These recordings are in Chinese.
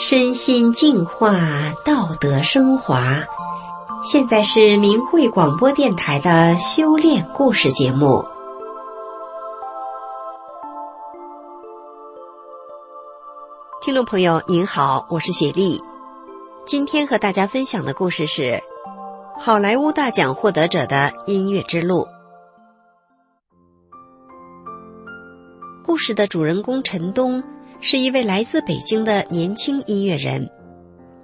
身心净化，道德升华。现在是明慧广播电台的修炼故事节目。听众朋友，您好，我是雪莉。今天和大家分享的故事是好莱坞大奖获得者的音乐之路。故事的主人公陈东。是一位来自北京的年轻音乐人，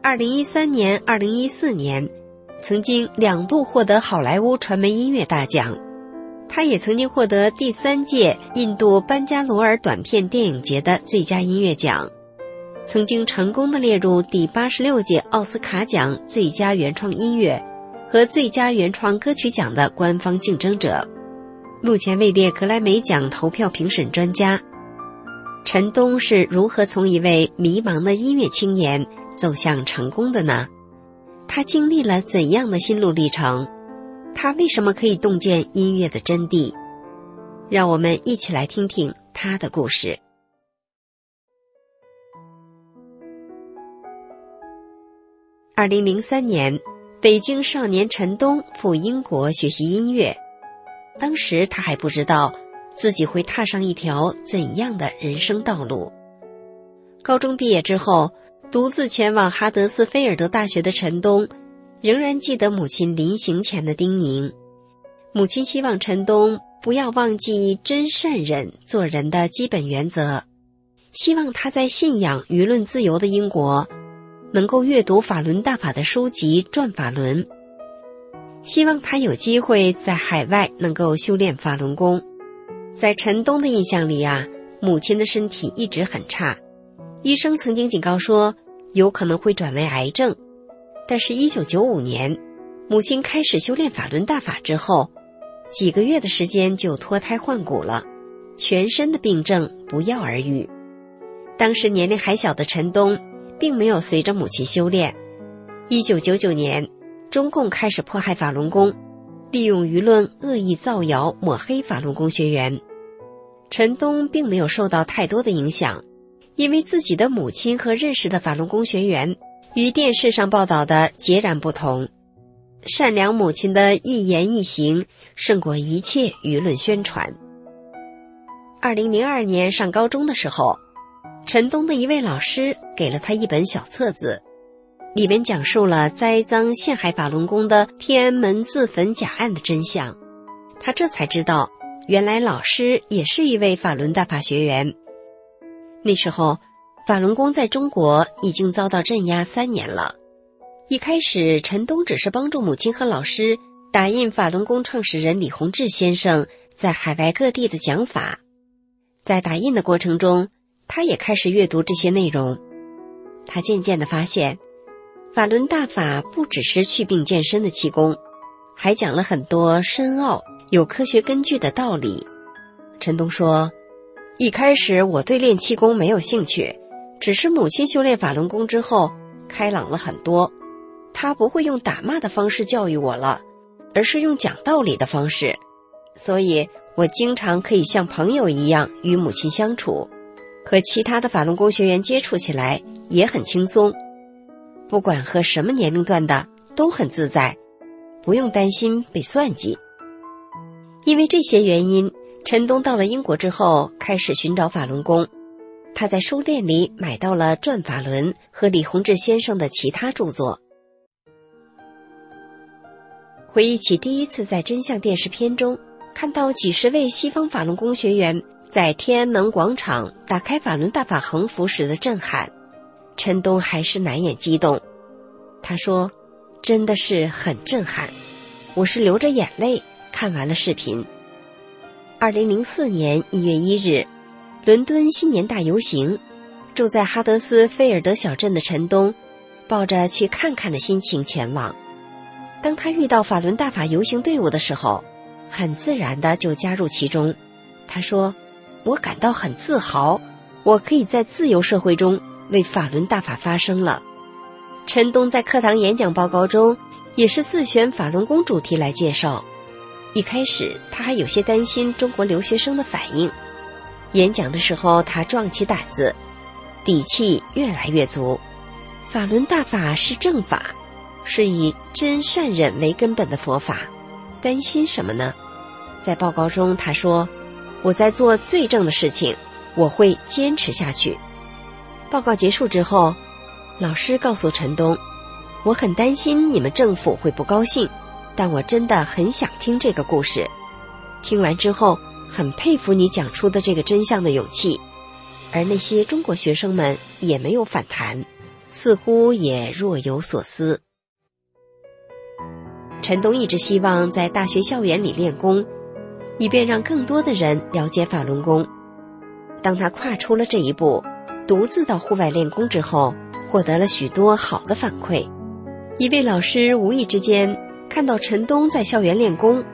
二零一三年、二零一四年，曾经两度获得好莱坞传媒音乐大奖。他也曾经获得第三届印度班加罗尔短片电影节的最佳音乐奖，曾经成功的列入第八十六届奥斯卡奖最佳原创音乐和最佳原创歌曲奖的官方竞争者，目前位列格莱美奖投票评审专家。陈东是如何从一位迷茫的音乐青年走向成功的呢？他经历了怎样的心路历程？他为什么可以洞见音乐的真谛？让我们一起来听听他的故事。二零零三年，北京少年陈东赴英国学习音乐，当时他还不知道。自己会踏上一条怎样的人生道路？高中毕业之后，独自前往哈德斯菲尔德大学的陈东，仍然记得母亲临行前的叮咛。母亲希望陈东不要忘记真善忍做人的基本原则，希望他在信仰舆论自由的英国，能够阅读法轮大法的书籍《转法轮》，希望他有机会在海外能够修炼法轮功。在陈东的印象里啊，母亲的身体一直很差，医生曾经警告说有可能会转为癌症。但是，一九九五年，母亲开始修炼法轮大法之后，几个月的时间就脱胎换骨了，全身的病症不药而愈。当时年龄还小的陈东，并没有随着母亲修炼。一九九九年，中共开始迫害法轮功。利用舆论恶意造谣抹黑法轮功学员，陈东并没有受到太多的影响，因为自己的母亲和认识的法轮功学员与电视上报道的截然不同。善良母亲的一言一行胜过一切舆论宣传。二零零二年上高中的时候，陈东的一位老师给了他一本小册子。里面讲述了栽赃陷害法轮功的天安门自焚假案的真相，他这才知道，原来老师也是一位法轮大法学员。那时候，法轮功在中国已经遭到镇压三年了。一开始，陈东只是帮助母亲和老师打印法轮功创始人李洪志先生在海外各地的讲法，在打印的过程中，他也开始阅读这些内容。他渐渐的发现。法轮大法不只是祛病健身的气功，还讲了很多深奥、有科学根据的道理。陈东说：“一开始我对练气功没有兴趣，只是母亲修炼法轮功之后开朗了很多。他不会用打骂的方式教育我了，而是用讲道理的方式，所以我经常可以像朋友一样与母亲相处，和其他的法轮功学员接触起来也很轻松。”不管和什么年龄段的都很自在，不用担心被算计。因为这些原因，陈东到了英国之后开始寻找法轮功。他在书店里买到了《转法轮》和李洪志先生的其他著作。回忆起第一次在真相电视片中看到几十位西方法轮功学员在天安门广场打开法轮大法横幅时的震撼。陈东还是难掩激动，他说：“真的是很震撼，我是流着眼泪看完了视频。”二零零四年一月一日，伦敦新年大游行，住在哈德斯菲尔德小镇的陈东，抱着去看看的心情前往。当他遇到法轮大法游行队伍的时候，很自然的就加入其中。他说：“我感到很自豪，我可以在自由社会中。”为法轮大法发声了。陈东在课堂演讲报告中也是自选法轮功主题来介绍。一开始他还有些担心中国留学生的反应，演讲的时候他壮起胆子，底气越来越足，法轮大法是正法，是以真善忍为根本的佛法，担心什么呢？在报告中，他说：“我在做最正的事情，我会坚持下去。”报告结束之后，老师告诉陈东：“我很担心你们政府会不高兴，但我真的很想听这个故事。听完之后，很佩服你讲出的这个真相的勇气。”而那些中国学生们也没有反弹。似乎也若有所思。陈东一直希望在大学校园里练功，以便让更多的人了解法轮功。当他跨出了这一步，独自到户外练功之后，获得了许多好的反馈。一位老师无意之间看到陈东在校园练功，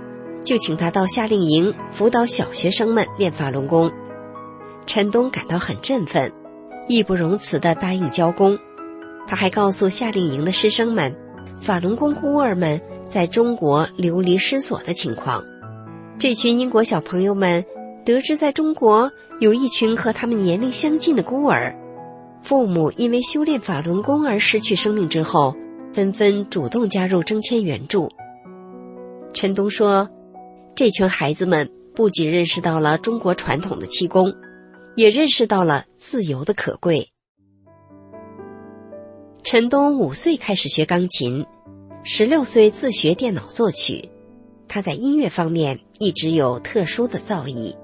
就请他到夏令营辅导小学生们练法轮功。陈东感到很振奋，义不容辞地答应教功。他还告诉夏令营的师生们，法轮功孤儿们在中国流离失所的情况。这群英国小朋友们得知在中国有一群和他们年龄相近的孤儿，父母因为修炼法轮功而失去生命之后，纷纷主动加入征签援助。陈东说：“这群孩子们不仅认识到了中国传统的气功，也认识到了自由的可贵。”陈东五岁开始学钢琴，十六岁自学电脑作曲。他在音乐方面一直有特殊的造诣，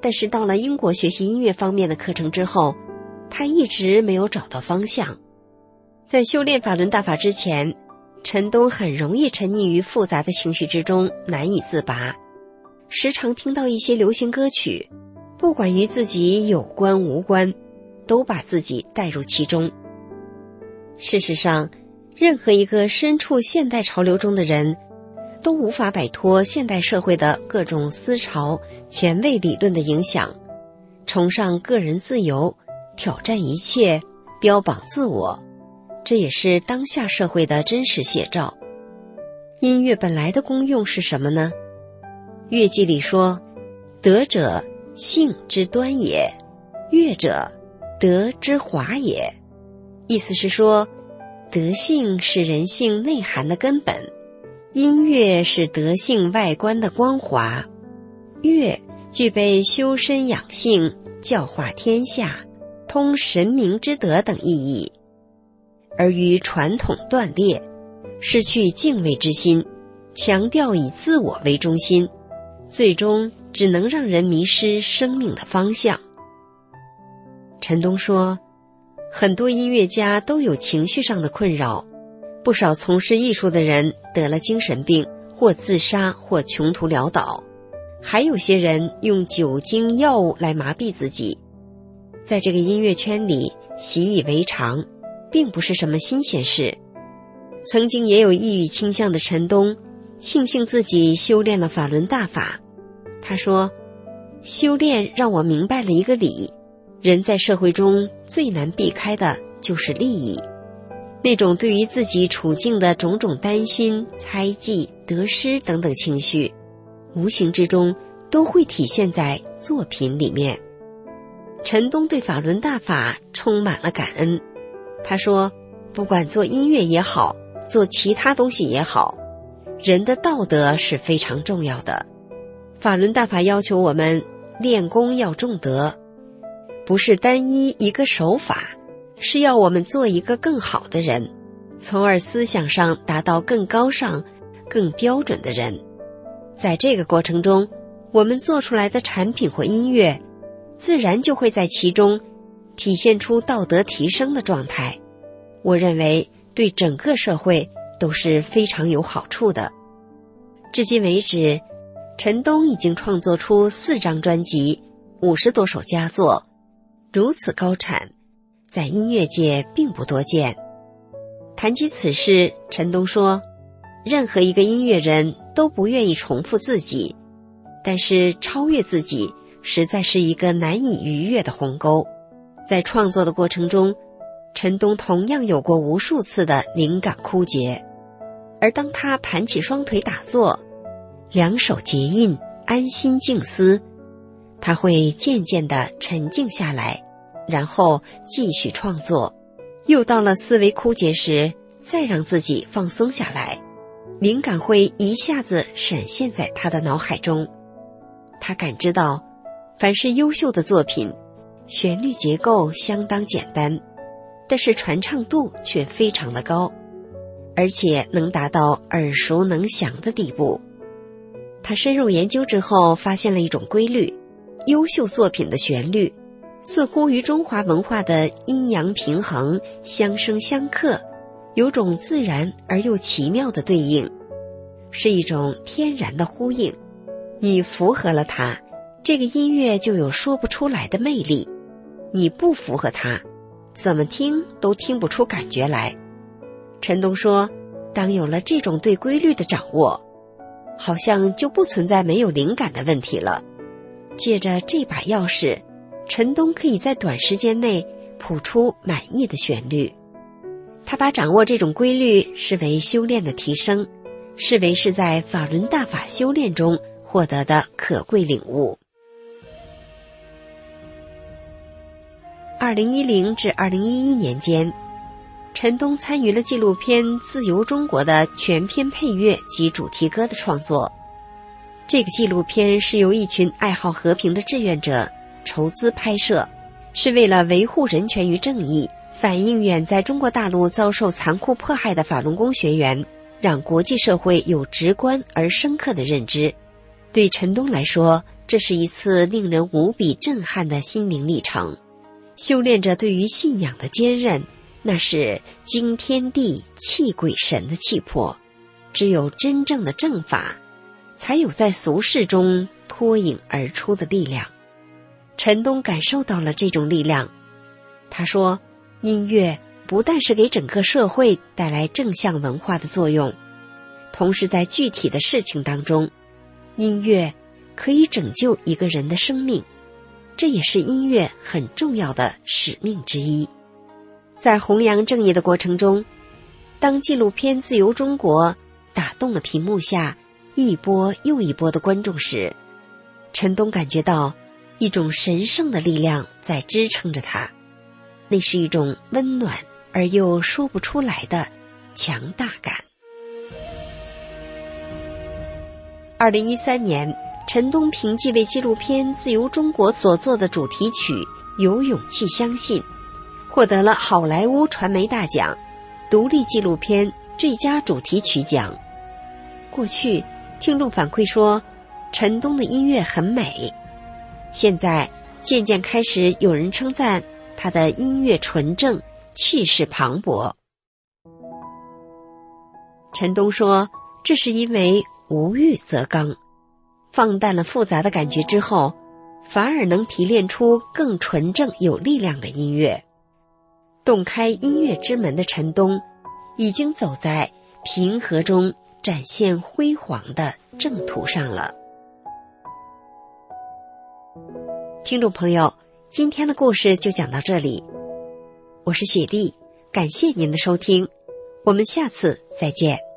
但是到了英国学习音乐方面的课程之后，他一直没有找到方向。在修炼法轮大法之前，陈东很容易沉溺于复杂的情绪之中，难以自拔。时常听到一些流行歌曲，不管与自己有关无关，都把自己带入其中。事实上，任何一个身处现代潮流中的人，都无法摆脱现代社会的各种思潮、前卫理论的影响，崇尚个人自由，挑战一切，标榜自我，这也是当下社会的真实写照。音乐本来的功用是什么呢？乐记里说：“德者，性之端也；乐者，德之华也。”意思是说，德性是人性内涵的根本，音乐是德性外观的光华，乐具备修身养性、教化天下、通神明之德等意义，而与传统断裂，失去敬畏之心，强调以自我为中心，最终只能让人迷失生命的方向。陈东说。很多音乐家都有情绪上的困扰，不少从事艺术的人得了精神病，或自杀，或穷途潦倒，还有些人用酒精、药物来麻痹自己。在这个音乐圈里，习以为常，并不是什么新鲜事。曾经也有抑郁倾向的陈东，庆幸自己修炼了法轮大法。他说：“修炼让我明白了一个理。”人在社会中最难避开的就是利益，那种对于自己处境的种种担心、猜忌、得失等等情绪，无形之中都会体现在作品里面。陈东对法轮大法充满了感恩，他说：“不管做音乐也好，做其他东西也好，人的道德是非常重要的。法轮大法要求我们练功要重德。”不是单一一个手法，是要我们做一个更好的人，从而思想上达到更高尚、更标准的人。在这个过程中，我们做出来的产品或音乐，自然就会在其中体现出道德提升的状态。我认为对整个社会都是非常有好处的。至今为止，陈东已经创作出四张专辑，五十多首佳作。如此高产，在音乐界并不多见。谈及此事，陈东说：“任何一个音乐人都不愿意重复自己，但是超越自己实在是一个难以逾越的鸿沟。”在创作的过程中，陈东同样有过无数次的灵感枯竭，而当他盘起双腿打坐，两手结印，安心静思。他会渐渐的沉静下来，然后继续创作，又到了思维枯竭时，再让自己放松下来，灵感会一下子闪现在他的脑海中。他感知到，凡是优秀的作品，旋律结构相当简单，但是传唱度却非常的高，而且能达到耳熟能详的地步。他深入研究之后，发现了一种规律：优秀作品的旋律。似乎与中华文化的阴阳平衡相生相克，有种自然而又奇妙的对应，是一种天然的呼应。你符合了它，这个音乐就有说不出来的魅力；你不符合它，怎么听都听不出感觉来。陈东说：“当有了这种对规律的掌握，好像就不存在没有灵感的问题了。借着这把钥匙。”陈东可以在短时间内谱出满意的旋律，他把掌握这种规律视为修炼的提升，视为是在法轮大法修炼中获得的可贵领悟。二零一零至二零一一年间，陈东参与了纪录片《自由中国》的全片配乐及主题歌的创作。这个纪录片是由一群爱好和平的志愿者。筹资拍摄，是为了维护人权与正义，反映远在中国大陆遭受残酷迫害的法轮功学员，让国际社会有直观而深刻的认知。对陈东来说，这是一次令人无比震撼的心灵历程。修炼者对于信仰的坚韧，那是惊天地、泣鬼神的气魄。只有真正的正法，才有在俗世中脱颖而出的力量。陈东感受到了这种力量，他说：“音乐不但是给整个社会带来正向文化的作用，同时在具体的事情当中，音乐可以拯救一个人的生命，这也是音乐很重要的使命之一。在弘扬正义的过程中，当纪录片《自由中国》打动了屏幕下一波又一波的观众时，陈东感觉到。”一种神圣的力量在支撑着他，那是一种温暖而又说不出来的强大感。二零一三年，陈东凭借为纪录片《自由中国》所做的主题曲《有勇气相信》，获得了好莱坞传媒大奖独立纪录片最佳主题曲奖。过去，听众反馈说，陈东的音乐很美。现在渐渐开始有人称赞他的音乐纯正、气势磅礴。陈东说：“这是因为无欲则刚，放淡了复杂的感觉之后，反而能提炼出更纯正、有力量的音乐。洞开音乐之门的陈东，已经走在平和中展现辉煌的正途上了。”听众朋友，今天的故事就讲到这里。我是雪莉，感谢您的收听，我们下次再见。